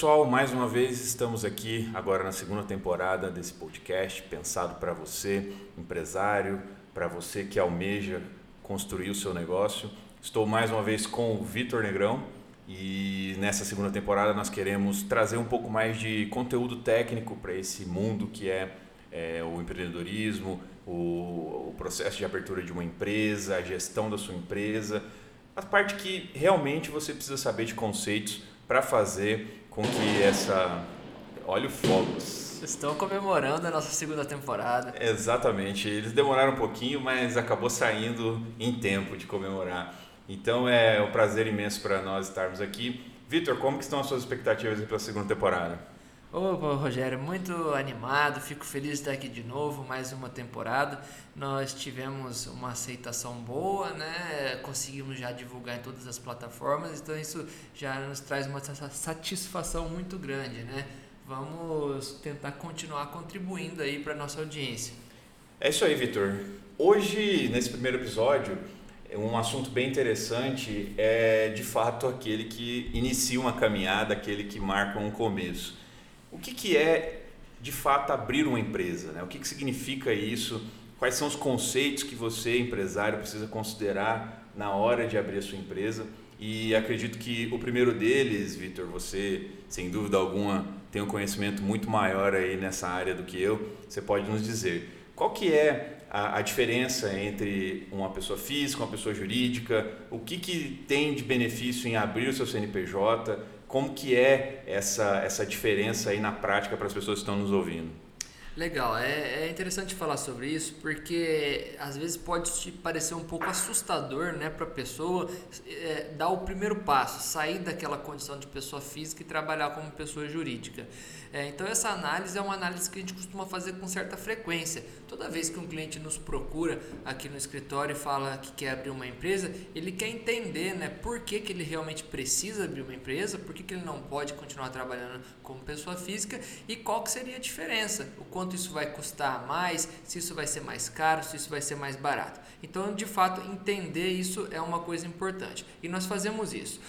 pessoal, mais uma vez estamos aqui agora na segunda temporada desse podcast pensado para você, empresário, para você que almeja construir o seu negócio. Estou mais uma vez com o Vitor Negrão e nessa segunda temporada nós queremos trazer um pouco mais de conteúdo técnico para esse mundo que é, é o empreendedorismo, o, o processo de abertura de uma empresa, a gestão da sua empresa, a parte que realmente você precisa saber de conceitos para fazer com que essa. Olha o Fogos. Estão comemorando a nossa segunda temporada. Exatamente. Eles demoraram um pouquinho, mas acabou saindo em tempo de comemorar. Então é um prazer imenso para nós estarmos aqui. Vitor, como que estão as suas expectativas para a segunda temporada? Opa, Rogério, muito animado, fico feliz de estar aqui de novo, mais uma temporada. Nós tivemos uma aceitação boa, né? Conseguimos já divulgar em todas as plataformas, então isso já nos traz uma satisfação muito grande, né? Vamos tentar continuar contribuindo aí para nossa audiência. É isso aí, Vitor. Hoje, nesse primeiro episódio, um assunto bem interessante é de fato aquele que inicia uma caminhada, aquele que marca um começo. O que, que é, de fato, abrir uma empresa? Né? O que, que significa isso? Quais são os conceitos que você, empresário, precisa considerar na hora de abrir a sua empresa? E acredito que o primeiro deles, Vitor, você, sem dúvida alguma, tem um conhecimento muito maior aí nessa área do que eu. Você pode nos dizer qual que é a, a, diferença entre uma pessoa física, uma pessoa jurídica, o que, que tem de benefício em abrir o seu CNPJ, como que é essa, essa diferença aí na prática para as pessoas que estão nos ouvindo? Legal, é, é interessante falar sobre isso porque às vezes pode te parecer um pouco assustador né, para a pessoa é, dar o primeiro passo, sair daquela condição de pessoa física e trabalhar como pessoa jurídica. É, então, essa análise é uma análise que a gente costuma fazer com certa frequência. Toda vez que um cliente nos procura aqui no escritório e fala que quer abrir uma empresa, ele quer entender né, por que, que ele realmente precisa abrir uma empresa, por que, que ele não pode continuar trabalhando como pessoa física e qual que seria a diferença, o quanto isso vai custar mais, se isso vai ser mais caro, se isso vai ser mais barato. Então, de fato, entender isso é uma coisa importante. E nós fazemos isso.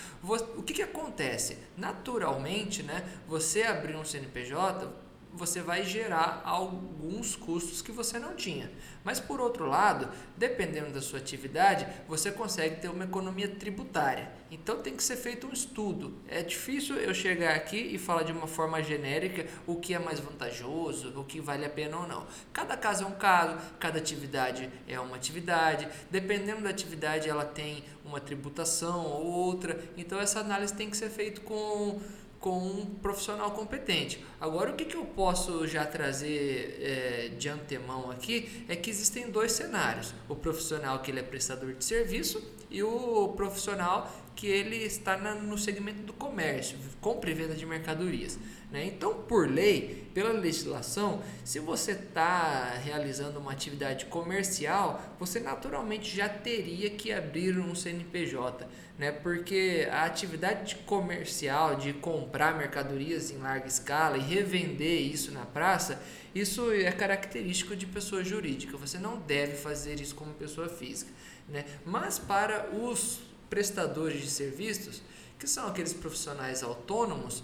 O que, que acontece? Naturalmente, né, você abrir um CNPJ, você vai gerar alguns custos que você não tinha. Mas por outro lado, dependendo da sua atividade, você consegue ter uma economia tributária. Então tem que ser feito um estudo. É difícil eu chegar aqui e falar de uma forma genérica o que é mais vantajoso, o que vale a pena ou não. Cada caso é um caso, cada atividade é uma atividade. Dependendo da atividade, ela tem uma tributação ou outra. Então essa análise tem que ser feita com com um profissional competente. Agora, o que, que eu posso já trazer é, de antemão aqui é que existem dois cenários: o profissional que ele é prestador de serviço e o profissional que ele está na, no segmento do comércio, compra e venda de mercadorias. Né? Então, por lei, pela legislação, se você está realizando uma atividade comercial, você naturalmente já teria que abrir um CNPJ, né? porque a atividade comercial de comprar mercadorias em larga escala e revender isso na praça, isso é característico de pessoa jurídica. Você não deve fazer isso como pessoa física. Né? Mas para os prestadores de serviços, que são aqueles profissionais autônomos,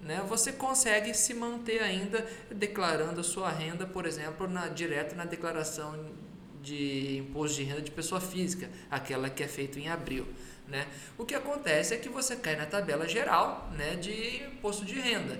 né, você consegue se manter ainda declarando a sua renda, por exemplo, na, direto na declaração de imposto de renda de pessoa física, aquela que é feita em abril. Né? O que acontece é que você cai na tabela geral né, de imposto de renda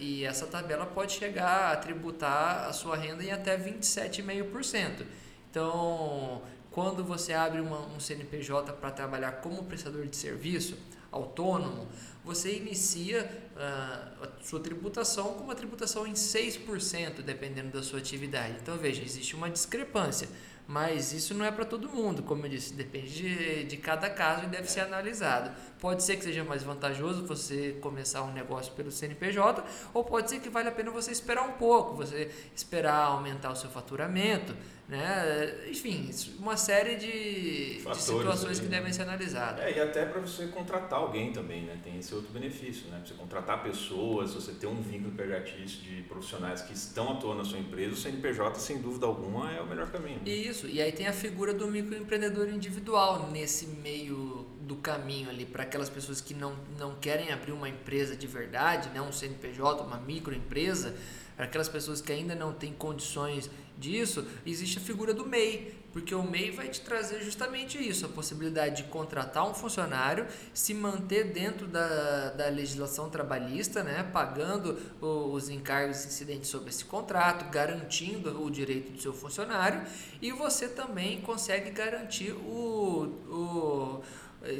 e essa tabela pode chegar a tributar a sua renda em até 27,5%. Então, quando você abre uma, um CNPJ para trabalhar como prestador de serviço autônomo, você inicia uh, a sua tributação com uma tributação em 6%, dependendo da sua atividade. Então, veja, existe uma discrepância. Mas isso não é para todo mundo, como eu disse, depende de, de cada caso e deve ser analisado. Pode ser que seja mais vantajoso você começar um negócio pelo CNPJ, ou pode ser que vale a pena você esperar um pouco, você esperar aumentar o seu faturamento, né? Enfim, uma série de, de situações que devem ser analisadas. É, e até para você contratar alguém também, né? Tem esse outro benefício, né? Você contratar pessoas, você ter um vínculo empregatício de profissionais que estão atuando na sua empresa, o CNPJ, sem dúvida alguma, é o melhor caminho. Isso, e aí tem a figura do microempreendedor individual nesse meio do caminho ali para aquelas pessoas que não, não querem abrir uma empresa de verdade, né, um CNPJ, uma microempresa, para aquelas pessoas que ainda não têm condições disso, existe a figura do MEI, porque o MEI vai te trazer justamente isso, a possibilidade de contratar um funcionário, se manter dentro da, da legislação trabalhista, né, pagando os encargos incidentes sobre esse contrato, garantindo o direito do seu funcionário, e você também consegue garantir o, o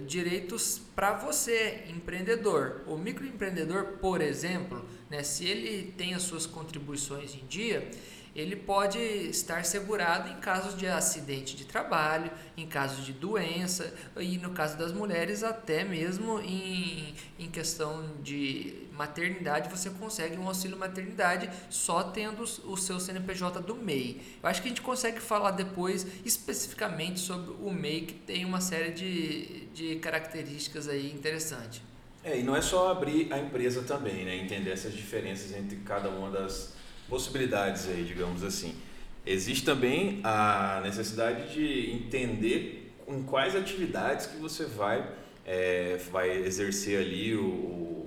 direitos para você, empreendedor. O microempreendedor, por exemplo, né, se ele tem as suas contribuições em dia, ele pode estar segurado em casos de acidente de trabalho, em casos de doença e no caso das mulheres até mesmo em, em questão de maternidade você consegue um auxílio maternidade só tendo o seu CNPJ do MEI. Eu acho que a gente consegue falar depois especificamente sobre o MEI que tem uma série de, de características aí interessantes. É, e não é só abrir a empresa também, né? Entender essas diferenças entre cada uma das possibilidades aí, digamos assim. Existe também a necessidade de entender em quais atividades que você vai, é, vai exercer ali o,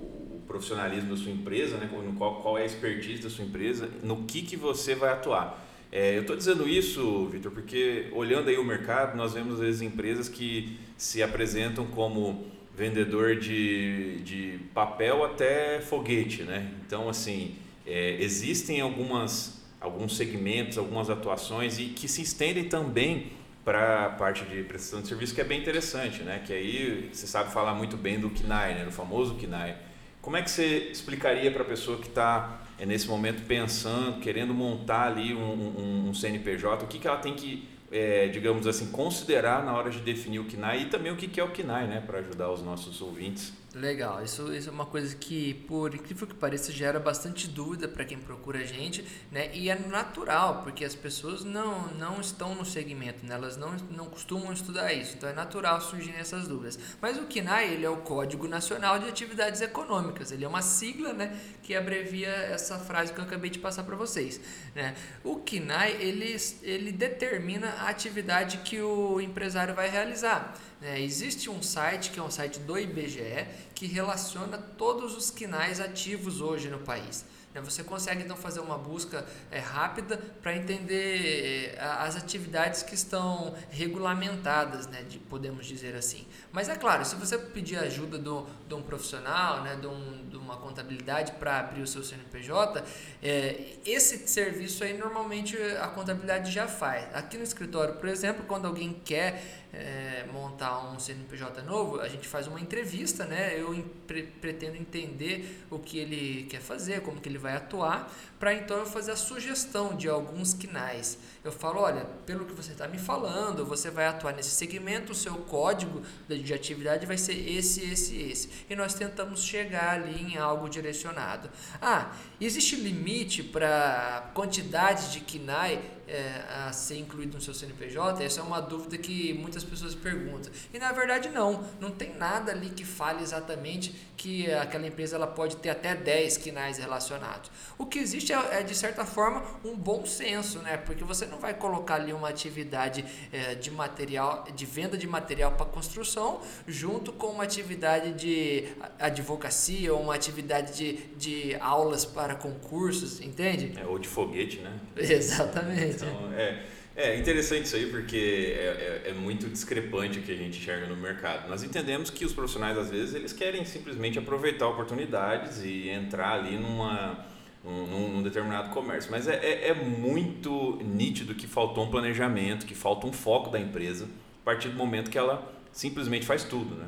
profissionalismo da sua empresa, né? qual, qual é a expertise da sua empresa, no que, que você vai atuar. É, eu estou dizendo isso, Vitor, porque olhando aí o mercado, nós vemos às vezes empresas que se apresentam como vendedor de, de papel até foguete, né? Então, assim, é, existem algumas, alguns segmentos, algumas atuações e que se estendem também para a parte de prestação de serviço, que é bem interessante, né? Que aí você sabe falar muito bem do KNAI, né? Famoso KNAI. Como é que você explicaria para a pessoa que está é, nesse momento pensando, querendo montar ali um, um, um CNPJ, o que, que ela tem que, é, digamos assim, considerar na hora de definir o KNAI e também o que, que é o KNAI, né? Para ajudar os nossos ouvintes. Legal, isso, isso é uma coisa que, por incrível que pareça, gera bastante dúvida para quem procura a gente, né? E é natural, porque as pessoas não, não estão no segmento, né? elas não, não costumam estudar isso, então é natural surgirem essas dúvidas. Mas o KNAI, ele é o Código Nacional de Atividades Econômicas, ele é uma sigla, né? Que abrevia essa frase que eu acabei de passar para vocês, né? O KNAI, ele, ele determina a atividade que o empresário vai realizar. É, existe um site que é um site do IBGE que relaciona todos os quinais ativos hoje no país. Né, você consegue então fazer uma busca é, rápida para entender é, as atividades que estão regulamentadas, né, de, podemos dizer assim. Mas é claro, se você pedir ajuda do, de um profissional, né, de, um, de uma contabilidade para abrir o seu CNPJ, é, esse serviço aí normalmente a contabilidade já faz. Aqui no escritório, por exemplo, quando alguém quer é, montar um CNPJ novo, a gente faz uma entrevista, né? Eu pre pretendo entender o que ele quer fazer, como que ele vai atuar, para então eu fazer a sugestão de alguns quinais. Eu falo, olha, pelo que você está me falando, você vai atuar nesse segmento, o seu código de atividade vai ser esse, esse, esse. E nós tentamos chegar ali em algo direcionado. Ah, existe limite para quantidade de KINAI é, a ser incluído no seu CNPJ? Essa é uma dúvida que muitas pessoas perguntam. E na verdade não, não tem nada ali que fale exatamente que aquela empresa ela pode ter até 10 KINAIs relacionados. O que existe é, é de certa forma um bom senso, né? Porque você não vai colocar ali uma atividade é, de material, de venda de material para construção, junto com uma atividade de advocacia ou uma atividade de, de aulas para concursos, entende? É, ou de foguete, né? Exatamente. Então, é, é interessante isso aí porque é, é, é, muito discrepante o que a gente enxerga no mercado. Nós entendemos que os profissionais, às vezes, eles querem simplesmente aproveitar oportunidades e entrar ali numa, num, num determinado comércio. Mas é, é, é muito nítido que faltou um planejamento, que falta um foco da empresa a partir do momento que ela simplesmente faz tudo, né?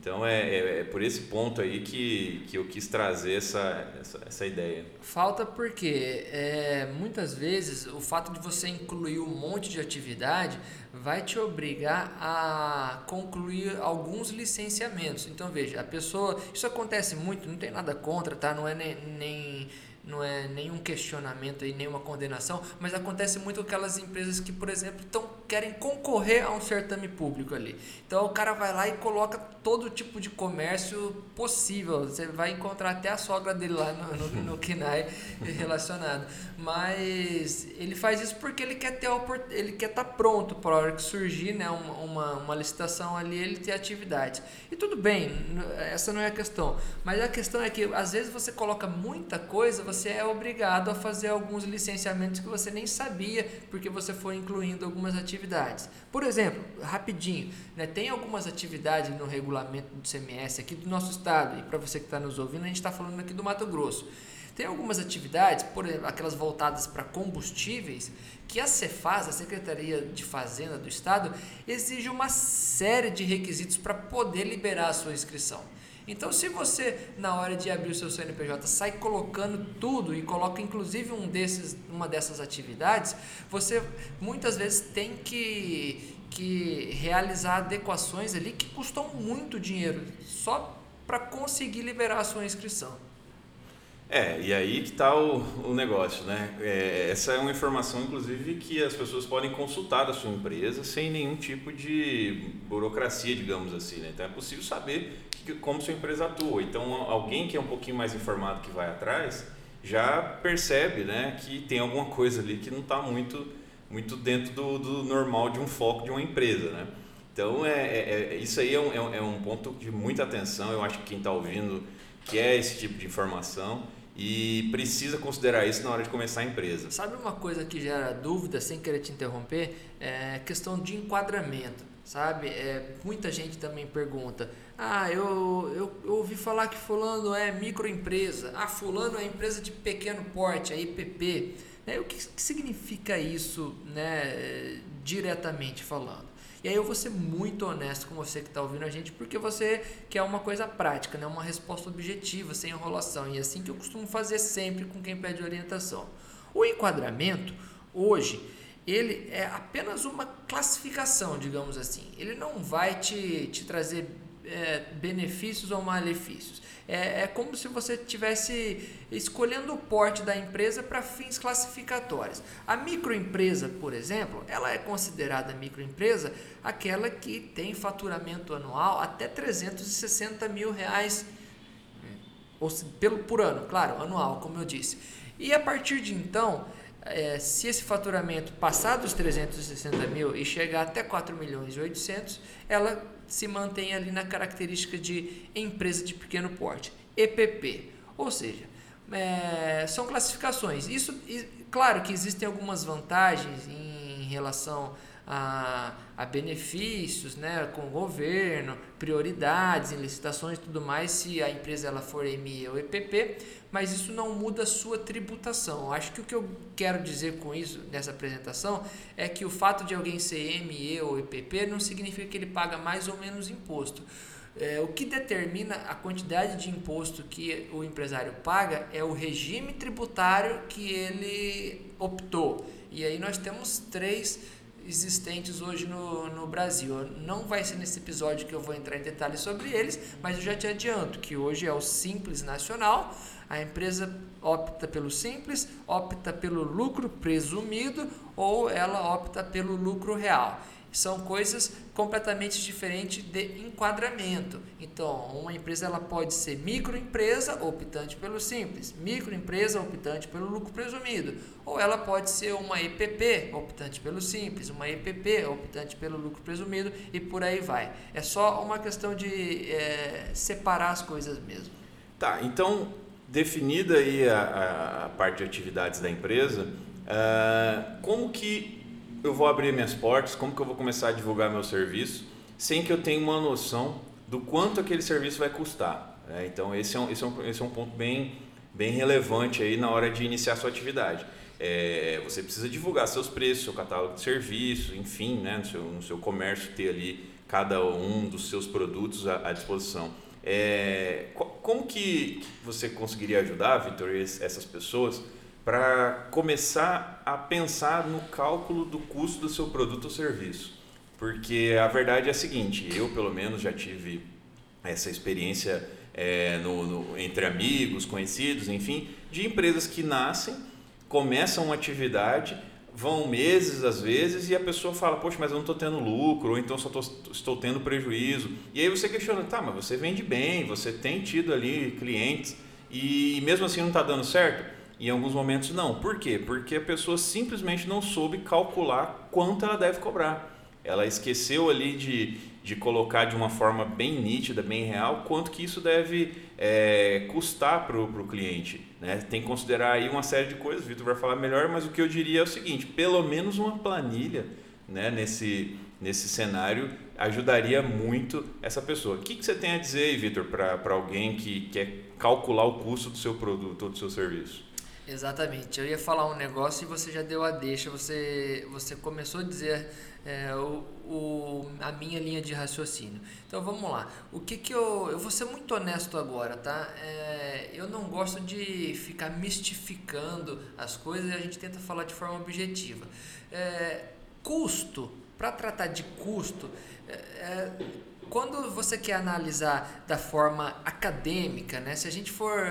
Então é, é, é, por esse ponto aí que, que eu quis trazer essa, essa, essa ideia. Falta porque é, muitas vezes o fato de você incluir um monte de atividade vai te obrigar a concluir alguns licenciamentos. Então veja, a pessoa. Isso acontece muito, não tem nada contra, tá? Não é nem, nem não é nenhum questionamento e nenhuma condenação, mas acontece muito com aquelas empresas que, por exemplo, tão, querem concorrer a um certame público ali. Então o cara vai lá e coloca todo tipo de comércio possível. Você vai encontrar até a sogra dele lá no, no, no KINAI relacionado. Mas ele faz isso porque ele quer ter ele quer estar tá pronto para a hora que surgir né, uma, uma, uma licitação ali, ele ter atividade. E tudo bem, essa não é a questão. Mas a questão é que às vezes você coloca muita coisa, você é obrigado a fazer alguns licenciamentos que você nem sabia, porque você foi incluindo algumas atividades. Por exemplo, rapidinho, né, tem algumas atividades no regulamento do CMS aqui do nosso estado, e para você que está nos ouvindo, a gente está falando aqui do Mato Grosso. Tem algumas atividades, por exemplo, aquelas voltadas para combustíveis, que a Cefaz, a Secretaria de Fazenda do Estado, exige uma série de requisitos para poder liberar a sua inscrição. Então, se você, na hora de abrir o seu CNPJ, sai colocando tudo e coloca inclusive um desses, uma dessas atividades, você muitas vezes tem que, que realizar adequações ali que custam muito dinheiro, só para conseguir liberar a sua inscrição. É, e aí que está o, o negócio, né? É, essa é uma informação, inclusive, que as pessoas podem consultar da sua empresa sem nenhum tipo de burocracia, digamos assim, né? Então é possível saber que, como sua empresa atua. Então alguém que é um pouquinho mais informado que vai atrás já percebe, né, que tem alguma coisa ali que não está muito, muito dentro do, do normal de um foco de uma empresa, né? Então é, é, é isso aí é um, é um é ponto de muita atenção. Eu acho que quem está ouvindo quer esse tipo de informação e precisa considerar isso na hora de começar a empresa. Sabe uma coisa que gera dúvida, sem querer te interromper, é questão de enquadramento, sabe? É, muita gente também pergunta, ah, eu, eu, eu, ouvi falar que fulano é microempresa, ah, fulano é empresa de pequeno porte, a IPP. Né? O que, que significa isso né, diretamente falando? E aí eu vou ser muito honesto com você que está ouvindo a gente, porque você quer uma coisa prática, né? uma resposta objetiva, sem enrolação. E é assim que eu costumo fazer sempre com quem pede orientação. O enquadramento, hoje, ele é apenas uma classificação, digamos assim. Ele não vai te, te trazer é, benefícios ou malefícios. É, é como se você estivesse escolhendo o porte da empresa para fins classificatórios. A microempresa, por exemplo, ela é considerada microempresa aquela que tem faturamento anual até 360 mil reais ou, pelo, por ano, claro, anual, como eu disse. E a partir de então, é, se esse faturamento passar dos 360 mil e chegar até 4 milhões e 800, ela se mantém ali na característica de empresa de pequeno porte, EPP. Ou seja, é, são classificações. Isso, claro que existem algumas vantagens em relação a, a benefícios né, com o governo, prioridades em licitações e tudo mais, se a empresa ela for ME ou EPP, mas isso não muda a sua tributação. Acho que o que eu quero dizer com isso, nessa apresentação, é que o fato de alguém ser ME ou EPP não significa que ele paga mais ou menos imposto. É, o que determina a quantidade de imposto que o empresário paga é o regime tributário que ele optou. E aí nós temos três existentes hoje no, no Brasil. Não vai ser nesse episódio que eu vou entrar em detalhes sobre eles, mas eu já te adianto que hoje é o Simples Nacional. A empresa opta pelo simples, opta pelo lucro presumido ou ela opta pelo lucro real são coisas completamente diferentes de enquadramento. Então, uma empresa ela pode ser microempresa optante pelo simples, microempresa optante pelo lucro presumido, ou ela pode ser uma EPP optante pelo simples, uma EPP optante pelo lucro presumido e por aí vai. É só uma questão de é, separar as coisas mesmo. Tá, então definida aí a, a parte de atividades da empresa, uh, como que eu vou abrir minhas portas, como que eu vou começar a divulgar meu serviço, sem que eu tenha uma noção do quanto aquele serviço vai custar. Né? Então esse é, um, esse, é um, esse é um ponto bem, bem relevante aí na hora de iniciar a sua atividade. É, você precisa divulgar seus preços, seu catálogo de serviços, enfim, né? no, seu, no seu comércio ter ali cada um dos seus produtos à, à disposição. É, como que você conseguiria ajudar, Vitor, essas pessoas para começar a pensar no cálculo do custo do seu produto ou serviço. Porque a verdade é a seguinte, eu pelo menos já tive essa experiência é, no, no, entre amigos, conhecidos, enfim, de empresas que nascem, começam uma atividade, vão meses às vezes e a pessoa fala, poxa, mas eu não estou tendo lucro, ou então só tô, estou tendo prejuízo. E aí você questiona, tá, mas você vende bem, você tem tido ali clientes e mesmo assim não está dando certo? Em alguns momentos não. Por quê? Porque a pessoa simplesmente não soube calcular quanto ela deve cobrar. Ela esqueceu ali de, de colocar de uma forma bem nítida, bem real, quanto que isso deve é, custar para o cliente. Né? Tem que considerar aí uma série de coisas, o Vitor vai falar melhor, mas o que eu diria é o seguinte, pelo menos uma planilha né, nesse, nesse cenário ajudaria muito essa pessoa. O que, que você tem a dizer, Vitor, para alguém que quer calcular o custo do seu produto ou do seu serviço? Exatamente. Eu ia falar um negócio e você já deu a deixa. Você, você começou a dizer é, o, o, a minha linha de raciocínio. Então vamos lá. O que que eu. Eu vou ser muito honesto agora, tá? É, eu não gosto de ficar mistificando as coisas e a gente tenta falar de forma objetiva. É, custo, para tratar de custo, é, é quando você quer analisar da forma acadêmica, né, se a gente for.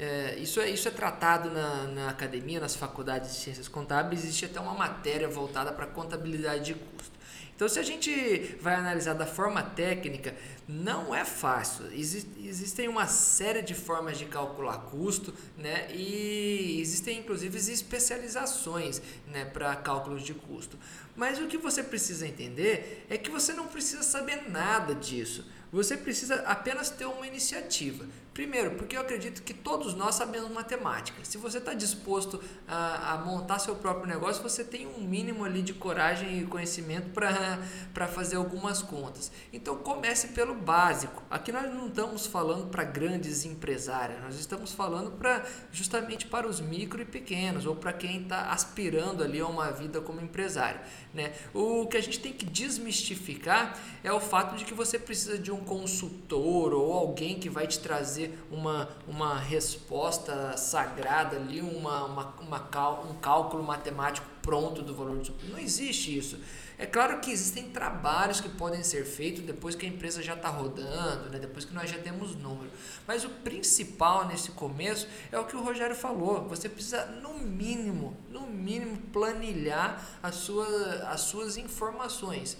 É, isso, é, isso é tratado na, na academia, nas faculdades de ciências contábeis, existe até uma matéria voltada para contabilidade de custo. Então, se a gente vai analisar da forma técnica, não é fácil. existem uma série de formas de calcular custo, né? E existem inclusive especializações, né, para cálculos de custo. Mas o que você precisa entender é que você não precisa saber nada disso. Você precisa apenas ter uma iniciativa. Primeiro, porque eu acredito que todos nós sabemos matemática. Se você está disposto a, a, montar seu próprio negócio, você tem um mínimo ali de coragem e conhecimento para fazer algumas contas. Então comece pelo básico. Aqui nós não estamos falando para grandes empresários, nós estamos falando para justamente para os micro e pequenos, ou para quem está aspirando ali a uma vida como empresário. Né? O que a gente tem que desmistificar é o fato de que você precisa de um consultor ou alguém que vai te trazer uma, uma resposta sagrada ali, uma, uma, uma cal, um cálculo matemático pronto do valor do Não existe isso. É claro que existem trabalhos que podem ser feitos depois que a empresa já está rodando, né? depois que nós já temos número. Mas o principal nesse começo é o que o Rogério falou. Você precisa, no mínimo, no mínimo, planilhar as suas, as suas informações.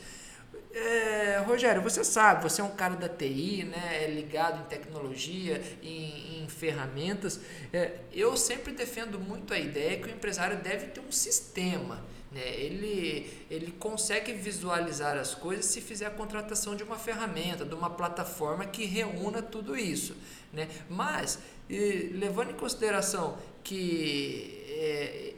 É, Rogério, você sabe, você é um cara da TI, né, é ligado em tecnologia, em, em ferramentas. É, eu sempre defendo muito a ideia que o empresário deve ter um sistema. Né? Ele, ele consegue visualizar as coisas se fizer a contratação de uma ferramenta, de uma plataforma que reúna tudo isso. Né? Mas, e, levando em consideração que é,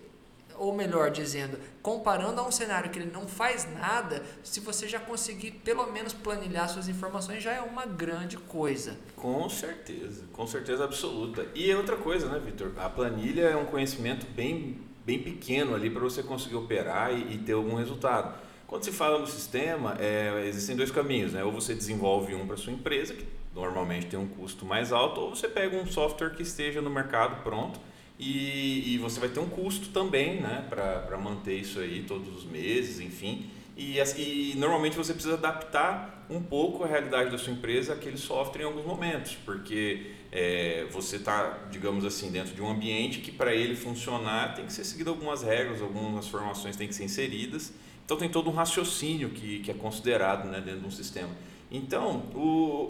ou melhor dizendo, comparando a um cenário que ele não faz nada, se você já conseguir pelo menos planilhar suas informações, já é uma grande coisa. Com certeza, com certeza absoluta. E é outra coisa, né, Vitor? A planilha é um conhecimento bem, bem pequeno ali para você conseguir operar e, e, ter algum resultado. Quando se fala no sistema, é, existem dois caminhos, né? Ou você desenvolve um para sua empresa, que normalmente tem um custo mais alto, ou você pega um software que esteja no mercado pronto e, e você vai ter um custo também né, para manter isso aí todos os meses, enfim. E, e, normalmente você precisa adaptar um pouco a realidade da sua empresa àquele software em alguns momentos, porque é, você está, digamos assim, dentro de um ambiente que para ele funcionar tem que ser seguido algumas regras, algumas formações têm que ser inseridas. Então tem todo um raciocínio que, que é considerado né, dentro de um sistema. Então,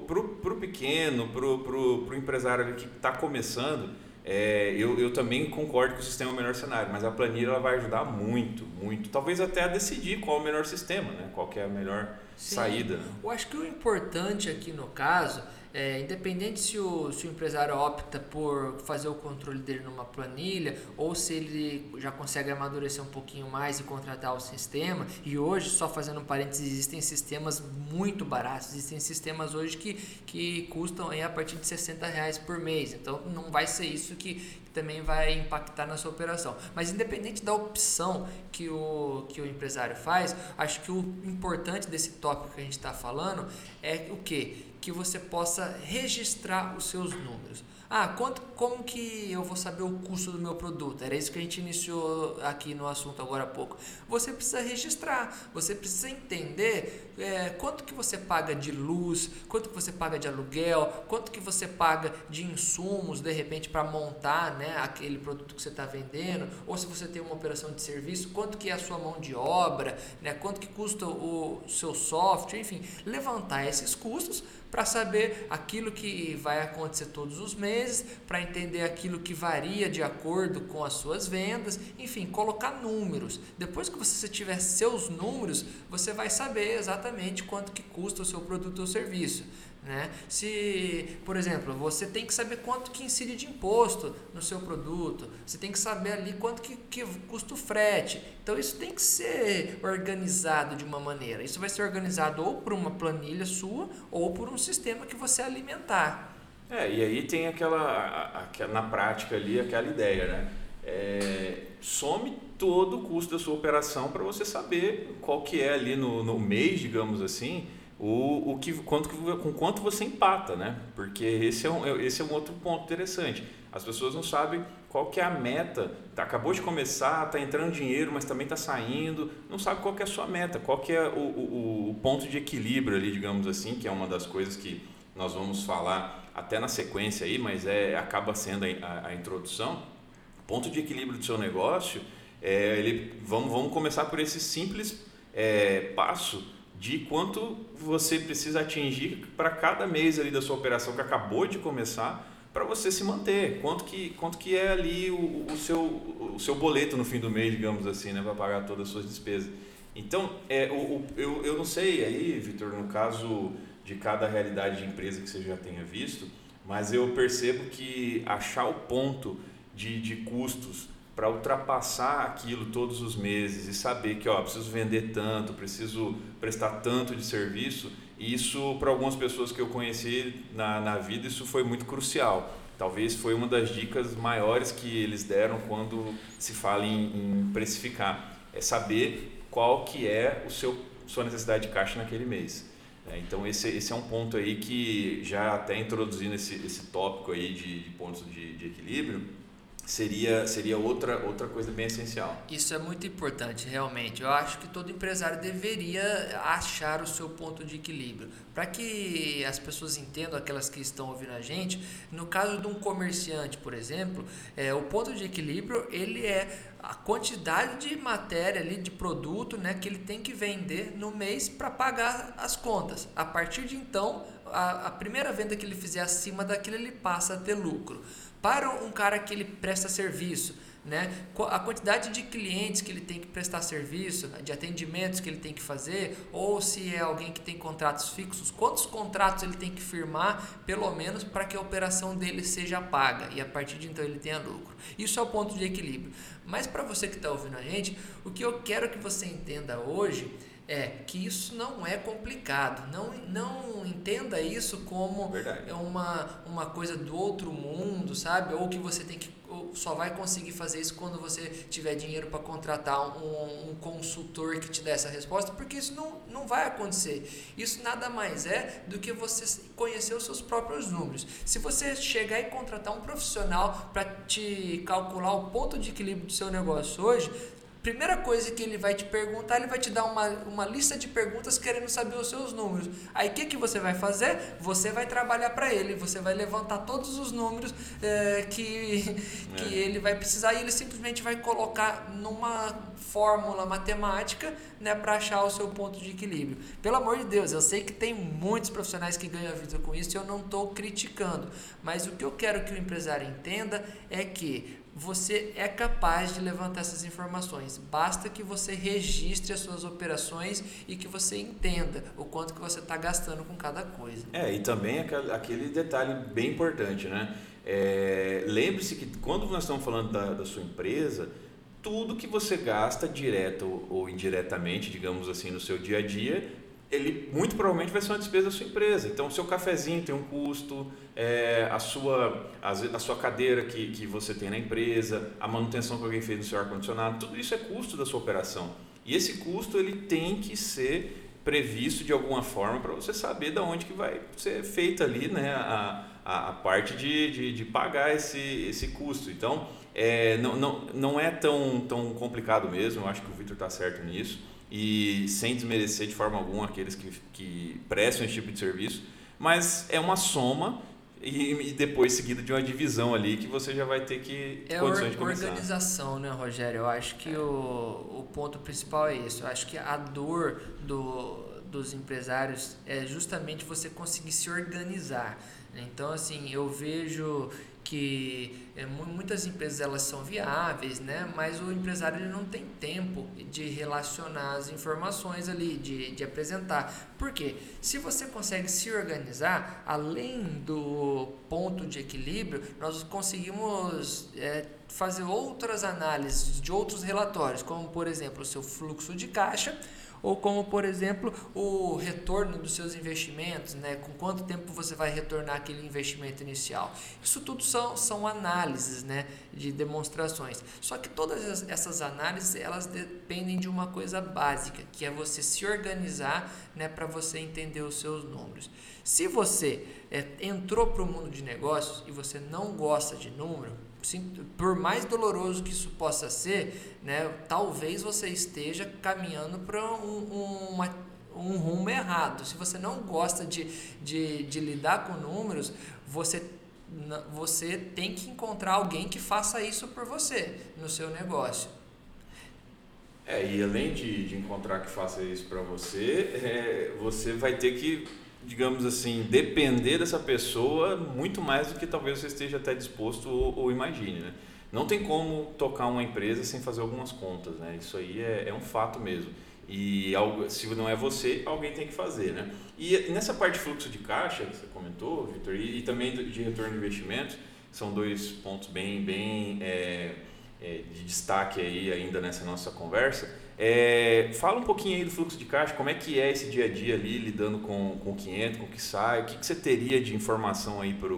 para o pequeno, para o empresário que está começando, é, eu, eu também concordo que o sistema é o melhor cenário, mas a planilha ela vai ajudar muito, muito. Talvez até a decidir qual é o melhor sistema, né? qual é a melhor Sim. saída. Eu acho que o importante aqui no caso é, independente se o, se o empresário opta por fazer o controle dele numa planilha ou se ele já consegue amadurecer um pouquinho mais e contratar o sistema, e hoje, só fazendo um parênteses, existem sistemas muito baratos, existem sistemas hoje que, que custam aí a partir de 60 reais por mês, então não vai ser isso que também vai impactar na sua operação. Mas independente da opção que o, que o empresário faz, acho que o importante desse tópico que a gente está falando é o que? Que você possa registrar os seus números. Ah, quanto, como que eu vou saber o custo do meu produto? Era isso que a gente iniciou aqui no assunto agora há pouco. Você precisa registrar, você precisa entender é, quanto que você paga de luz, quanto que você paga de aluguel, quanto que você paga de insumos, de repente, para montar né, aquele produto que você está vendendo, ou se você tem uma operação de serviço, quanto que é a sua mão de obra, né, quanto que custa o seu software, enfim, levantar esses custos para saber aquilo que vai acontecer todos os meses, para entender aquilo que varia de acordo com as suas vendas, enfim, colocar números. Depois que você tiver seus números, você vai saber exatamente quanto que custa o seu produto ou serviço. Né? Se, por exemplo, você tem que saber quanto que incide de imposto no seu produto, você tem que saber ali quanto que, que custa o frete. Então isso tem que ser organizado de uma maneira. Isso vai ser organizado ou por uma planilha sua ou por um sistema que você alimentar. É, e aí tem aquela, aquela na prática ali aquela ideia, né? É, some todo o custo da sua operação para você saber qual que é ali no, no mês, digamos assim, o, o que, quanto, com quanto você empata, né? Porque esse é, um, esse é um outro ponto interessante. As pessoas não sabem qual que é a meta. Tá, acabou de começar, está entrando dinheiro, mas também está saindo. Não sabe qual que é a sua meta, qual que é o, o, o ponto de equilíbrio ali, digamos assim, que é uma das coisas que nós vamos falar até na sequência aí, mas é, acaba sendo a, a, a introdução. O ponto de equilíbrio do seu negócio, é, ele, vamos, vamos começar por esse simples é, passo de quanto você precisa atingir para cada mês ali da sua operação que acabou de começar para você se manter. Quanto que, quanto que é ali o, o, seu, o seu boleto no fim do mês, digamos assim, né, para pagar todas as suas despesas. Então, é, o, o, eu, eu não sei aí, Vitor, no caso de cada realidade de empresa que você já tenha visto, mas eu percebo que achar o ponto de, de custos para ultrapassar aquilo todos os meses e saber que ó, preciso vender tanto, preciso prestar tanto de serviço, isso para algumas pessoas que eu conheci na, na vida, isso foi muito crucial. Talvez foi uma das dicas maiores que eles deram quando se fala em, em precificar. É saber qual que é o seu sua necessidade de caixa naquele mês. É, então esse, esse é um ponto aí que já até introduzindo esse, esse tópico aí de, de pontos de, de equilíbrio, seria, seria outra, outra coisa bem essencial. Isso é muito importante, realmente. Eu acho que todo empresário deveria achar o seu ponto de equilíbrio. Para que as pessoas entendam, aquelas que estão ouvindo a gente, no caso de um comerciante, por exemplo, é, o ponto de equilíbrio ele é a quantidade de matéria ali, de produto né, que ele tem que vender no mês para pagar as contas. A partir de então, a, a primeira venda que ele fizer acima daquilo, ele passa a ter lucro. Para um cara que ele presta serviço, né? A quantidade de clientes que ele tem que prestar serviço, de atendimentos que ele tem que fazer, ou se é alguém que tem contratos fixos, quantos contratos ele tem que firmar, pelo menos para que a operação dele seja paga e a partir de então ele tenha lucro. Isso é o ponto de equilíbrio. Mas para você que está ouvindo a gente, o que eu quero que você entenda hoje é que isso não é complicado. Não, não entenda isso como Verdade. uma, uma coisa do outro mundo, sabe? Ou que você tem que só vai conseguir fazer isso quando você tiver dinheiro para contratar um, um, consultor que te dê essa resposta, porque isso não, não vai acontecer. Isso nada mais é do que você conhecer os seus próprios números. Se você chegar e contratar um profissional para te calcular o ponto de equilíbrio do seu negócio hoje, primeira coisa que ele vai te perguntar, ele vai te dar uma, uma lista de perguntas querendo saber os seus números. Aí o que, que você vai fazer? Você vai trabalhar para ele, você vai levantar todos os números é, que, que é. ele vai precisar e ele simplesmente vai colocar numa fórmula matemática né, para achar o seu ponto de equilíbrio. Pelo amor de Deus, eu sei que tem muitos profissionais que ganham a vida com isso e eu não estou criticando, mas o que eu quero que o empresário entenda é que você é capaz de levantar essas informações. Basta que você registre as suas operações e que você entenda o quanto que você está gastando com cada coisa. É, e também aquele detalhe bem importante, né? É, Lembre-se que quando nós estamos falando da, da sua empresa, tudo que você gasta direto ou indiretamente, digamos assim, no seu dia a dia, ele muito provavelmente vai ser uma despesa da sua empresa. Então, o seu cafezinho tem um custo, é, a, sua, a, sua cadeira que, que você tem na empresa, a manutenção que alguém fez no seu ar-condicionado, tudo isso é custo da sua operação. E esse custo ele tem que ser previsto de alguma forma para você saber de onde que vai ser feita ali né, a, a, a parte de, de, de, pagar esse, esse custo. Então, é, não, não, não é tão, tão complicado mesmo, eu acho que o Victor está certo nisso e sem desmerecer de forma alguma aqueles que, que prestam esse tipo de serviço, mas é uma soma e, e, depois seguido de uma divisão ali que você já vai ter que é condições de começar. organização, né, Rogério? Eu acho que o, o ponto principal é isso. Eu acho que a dor do, dos empresários é justamente você conseguir se organizar. Então, assim, eu vejo que é, muitas empresas elas são viáveis, né? mas o empresário ele não tem tempo de relacionar as informações ali, de, de apresentar. Por quê? Se você consegue se organizar, além do ponto de equilíbrio, nós conseguimos é, fazer outras análises de outros relatórios, como por exemplo o seu fluxo de caixa ou como, por exemplo, o retorno dos seus investimentos, né? com quanto tempo você vai retornar aquele investimento inicial. Isso tudo são, são análises né? de demonstrações. Só que todas essas análises elas dependem de uma coisa básica, que é você se organizar né? para você entender os seus números. Se você é, entrou para o mundo de negócios e você não gosta de número, por mais doloroso que isso possa ser, né, talvez você esteja caminhando para um, uma, um rumo errado. Se você não gosta de, de, de lidar com números, você, você tem que encontrar alguém que faça isso por você no seu negócio. É, e além de, de encontrar que faça isso para você, é, você vai ter que digamos assim, depender dessa pessoa muito mais do que talvez você esteja até disposto ou, ou imagine, né? Não tem como tocar uma empresa sem fazer algumas contas, né? Isso aí é, é um fato mesmo. E algo, se não é você, alguém tem que fazer, né? E nessa parte de fluxo de caixa que você comentou, Vitor, e, e, também de retorno de investimentos, são dois pontos bem, bem é, é, de destaque aí ainda nessa nossa conversa. É, fala um pouquinho aí do fluxo de caixa, como é que é esse dia a dia ali, lidando com, com o que entra, com o que sai, o que, que você teria de informação aí para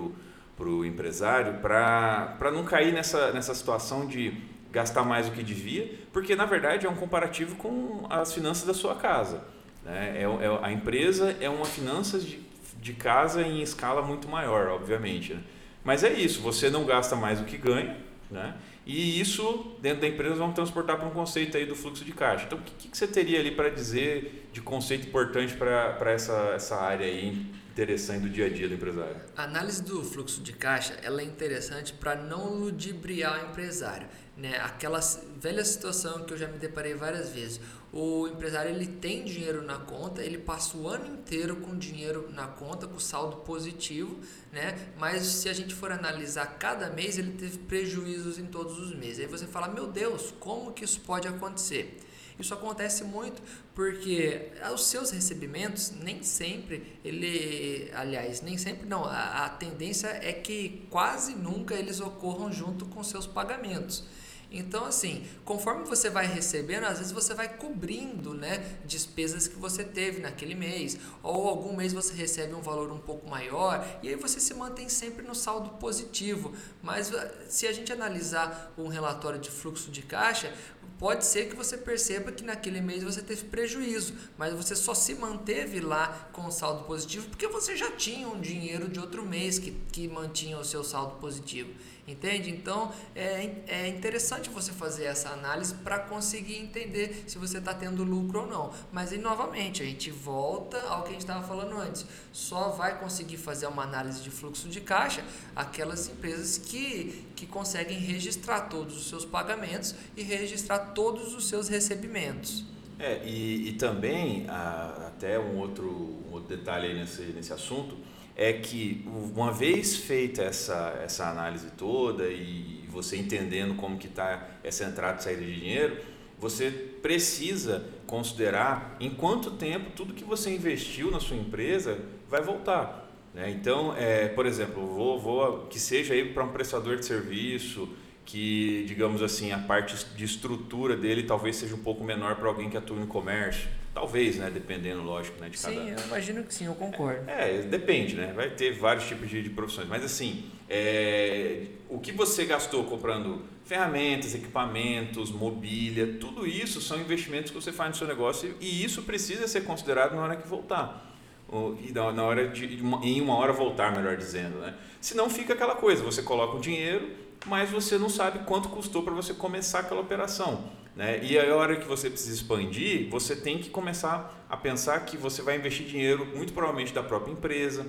o empresário para não cair nessa, nessa situação de gastar mais do que devia, porque na verdade é um comparativo com as finanças da sua casa. Né? É, é, a empresa é uma finanças de, de casa em escala muito maior, obviamente. Né? Mas é isso, você não gasta mais do que ganha, né? E isso, dentro da empresa, vamos transportar para um conceito aí do fluxo de caixa. Então, o que, que você teria ali para dizer de conceito importante para essa, essa área aí interessante do dia a dia do empresário? A análise do fluxo de caixa ela é interessante para não ludibriar o empresário. Né? Aquela velha situação que eu já me deparei várias vezes o empresário ele tem dinheiro na conta, ele passa o ano inteiro com dinheiro na conta, com saldo positivo, né? Mas se a gente for analisar cada mês, ele teve prejuízos em todos os meses. Aí você fala, meu Deus, como que isso pode acontecer? Isso acontece muito porque os seus recebimentos nem sempre ele, aliás, nem sempre não, a, a tendência é que quase nunca eles ocorram junto com seus pagamentos. Então, assim, conforme você vai recebendo, às vezes você vai cobrindo, né, despesas que você teve naquele mês, ou algum mês você recebe um valor um pouco maior, e aí você se mantém sempre no saldo positivo. Mas ah, se a gente analisar um relatório de fluxo de caixa, pode ser que você perceba que naquele mês você teve prejuízo, mas você só se manteve lá com saldo positivo porque você já tinha um dinheiro de outro mês que, que mantinha o seu saldo positivo. Entende? Então é, é interessante você fazer essa análise para conseguir entender se você está tendo lucro ou não. Mas aí novamente a gente volta ao que a gente estava falando antes. Só vai conseguir fazer uma análise de fluxo de caixa aquelas empresas que, que conseguem registrar todos os seus pagamentos e registrar todos os seus recebimentos. É, e, e também, até um outro, um outro detalhe nesse, nesse assunto, é que uma vez feita essa, essa análise toda e você entendendo como que está essa entrada e saída de dinheiro, você precisa considerar em quanto tempo tudo que você investiu na sua empresa vai voltar. Né? Então, é, por exemplo, vou, vou que seja para um prestador de serviço, que digamos assim a parte de estrutura dele talvez seja um pouco menor para alguém que atua no comércio Talvez, né? Dependendo, lógico, né? De cada... Sim, eu imagino que sim, eu concordo. É, é depende, né? Vai ter vários tipos de, de profissões. Mas assim, é, o que você gastou comprando ferramentas, equipamentos, mobília, tudo isso são investimentos que você faz no seu negócio e isso precisa ser considerado na hora que voltar. E na hora de, em uma hora voltar, melhor dizendo. Né? Senão fica aquela coisa, você coloca o dinheiro, mas você não sabe quanto custou para você começar aquela operação. Né? E a hora que você precisa expandir, você tem que começar a pensar que você vai investir dinheiro, muito provavelmente da própria empresa.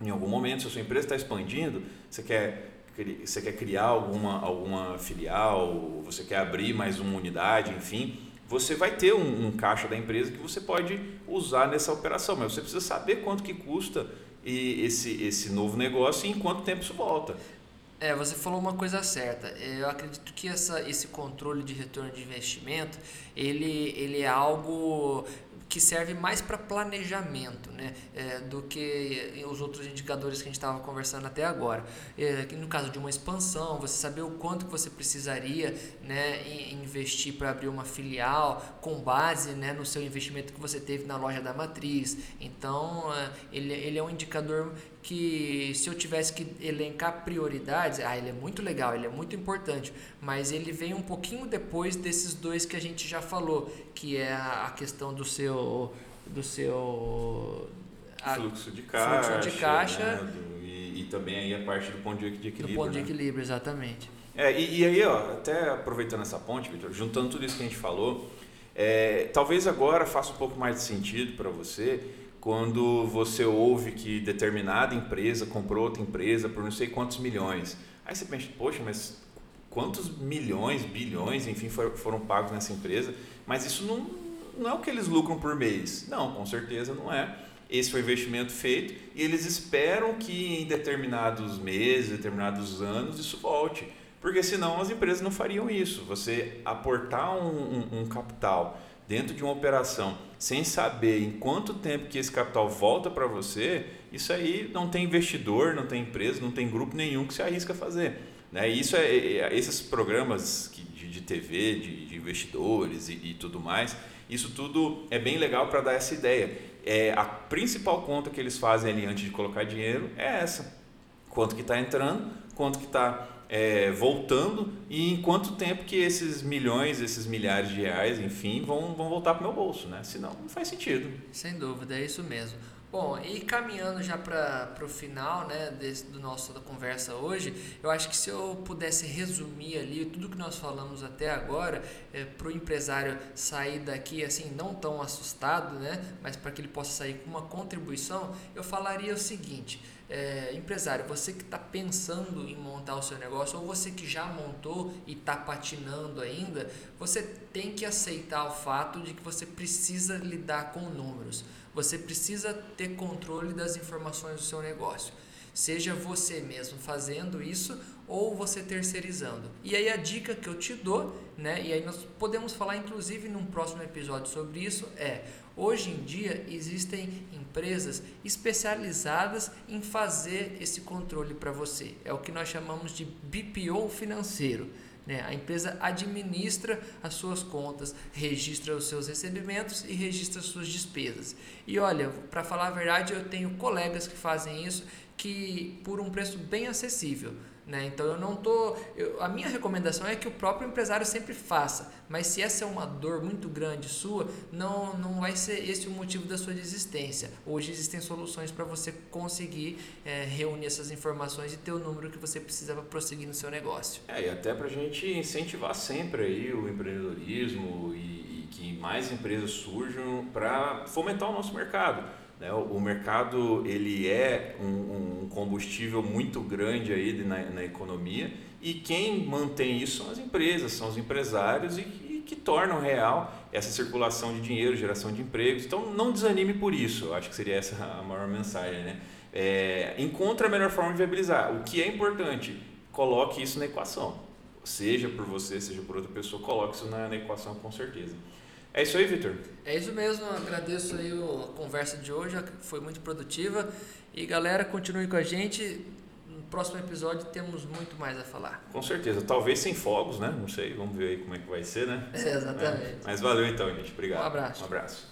Em algum momento, se a sua empresa está expandindo, você quer, você quer criar alguma, alguma filial, você quer abrir mais uma unidade, enfim, você vai ter um, um caixa da empresa que você pode usar nessa operação, mas você precisa saber quanto que custa esse, esse novo negócio e em quanto tempo isso volta. É, você falou uma coisa certa. Eu acredito que essa, esse controle de retorno de investimento, ele, ele é algo que serve mais para planejamento né, é, do que os outros indicadores que a gente estava conversando até agora. É, no caso de uma expansão, você saber o quanto que você precisaria né, investir para abrir uma filial com base né, no seu investimento que você teve na loja da matriz. Então, é, ele, ele é um indicador que se eu tivesse que elencar prioridades, ah, ele é muito legal, ele é muito importante, mas ele vem um pouquinho depois desses dois que a gente já falou, que é a questão do seu do seu a, fluxo de caixa, fluxo de caixa né? do, e, e, também aí a parte do ponto de, equilíbrio. Do ponto né? de equilíbrio, exatamente. É, e, e, aí, ó, até aproveitando essa ponte, Victor, juntando tudo isso que a gente falou, é, talvez agora faça um pouco mais de sentido para você quando você ouve que determinada empresa comprou outra empresa por não sei quantos milhões. Aí você pensa, poxa, mas quantos milhões, bilhões, enfim, foram pagos nessa empresa? Mas isso não, não é o que eles lucram por mês. Não, com certeza não é. Esse foi o investimento feito e eles esperam que em determinados meses, determinados anos, isso volte. Porque senão as empresas não fariam isso. Você aportar um, um, um capital dentro de uma operação sem saber em quanto tempo que esse capital volta para você, isso aí não tem investidor, não tem empresa, não tem grupo nenhum que se arrisca a fazer. Né? isso é, é, é esses programas de, de TV, de, de investidores e, e, tudo mais, isso tudo é bem legal para dar essa ideia. É, a principal conta que eles fazem ali antes de colocar dinheiro é essa. Quanto que está entrando, quanto que está é, voltando e em quanto tempo que esses milhões, esses milhares de reais, enfim, vão, vão voltar para o meu bolso, né? Senão não faz sentido. Sem dúvida, é isso mesmo. Bom, e caminhando já para o final né, desse, do nosso da conversa hoje, eu acho que se eu pudesse resumir ali tudo que nós falamos até agora, é, para o empresário sair daqui assim, não tão assustado, né, mas para que ele possa sair com uma contribuição, eu falaria o seguinte: é, empresário, você que está pensando em montar o seu negócio ou você que já montou e está patinando ainda, você tem que aceitar o fato de que você precisa lidar com números. Você precisa ter controle das informações do seu negócio. Seja você mesmo fazendo isso ou você terceirizando. E aí a dica que eu te dou, né, e aí nós podemos falar inclusive num próximo episódio sobre isso, é Hoje em dia existem empresas especializadas em fazer esse controle para você. É o que nós chamamos de BPO financeiro. Né? A empresa administra as suas contas, registra os seus recebimentos e registra as suas despesas. E olha, para falar a verdade, eu tenho colegas que fazem isso que por um preço bem acessível. Né? Então eu não tô, eu, a minha recomendação é que o próprio empresário sempre faça, mas se essa é uma dor muito grande sua, não não vai ser esse o motivo da sua desistência. Hoje existem soluções para você conseguir é, reunir essas informações e ter o número que você precisa para prosseguir no seu negócio. É, e até para a gente incentivar sempre aí o empreendedorismo e, e que mais empresas surjam para fomentar o nosso mercado. Né? O mercado ele é um, um combustível muito grande aí na, na, economia e quem mantém isso são as empresas, são os empresários e, e, que tornam real essa circulação de dinheiro, geração de empregos. Então não desanime por isso, acho que seria essa a maior mensagem. Né? É, encontre a melhor forma de viabilizar. O que é importante, coloque isso na equação. Seja por você, seja por outra pessoa, coloque isso na, na equação com certeza. É isso aí, Vitor? É isso mesmo, agradeço aí a conversa de hoje, foi muito produtiva. E galera, continue com a gente. No próximo episódio temos muito mais a falar. Com certeza, talvez sem fogos, né? Não sei, vamos ver aí como é que vai ser, né? É, exatamente. É. Mas valeu então, gente. Obrigado. Um abraço. Um abraço.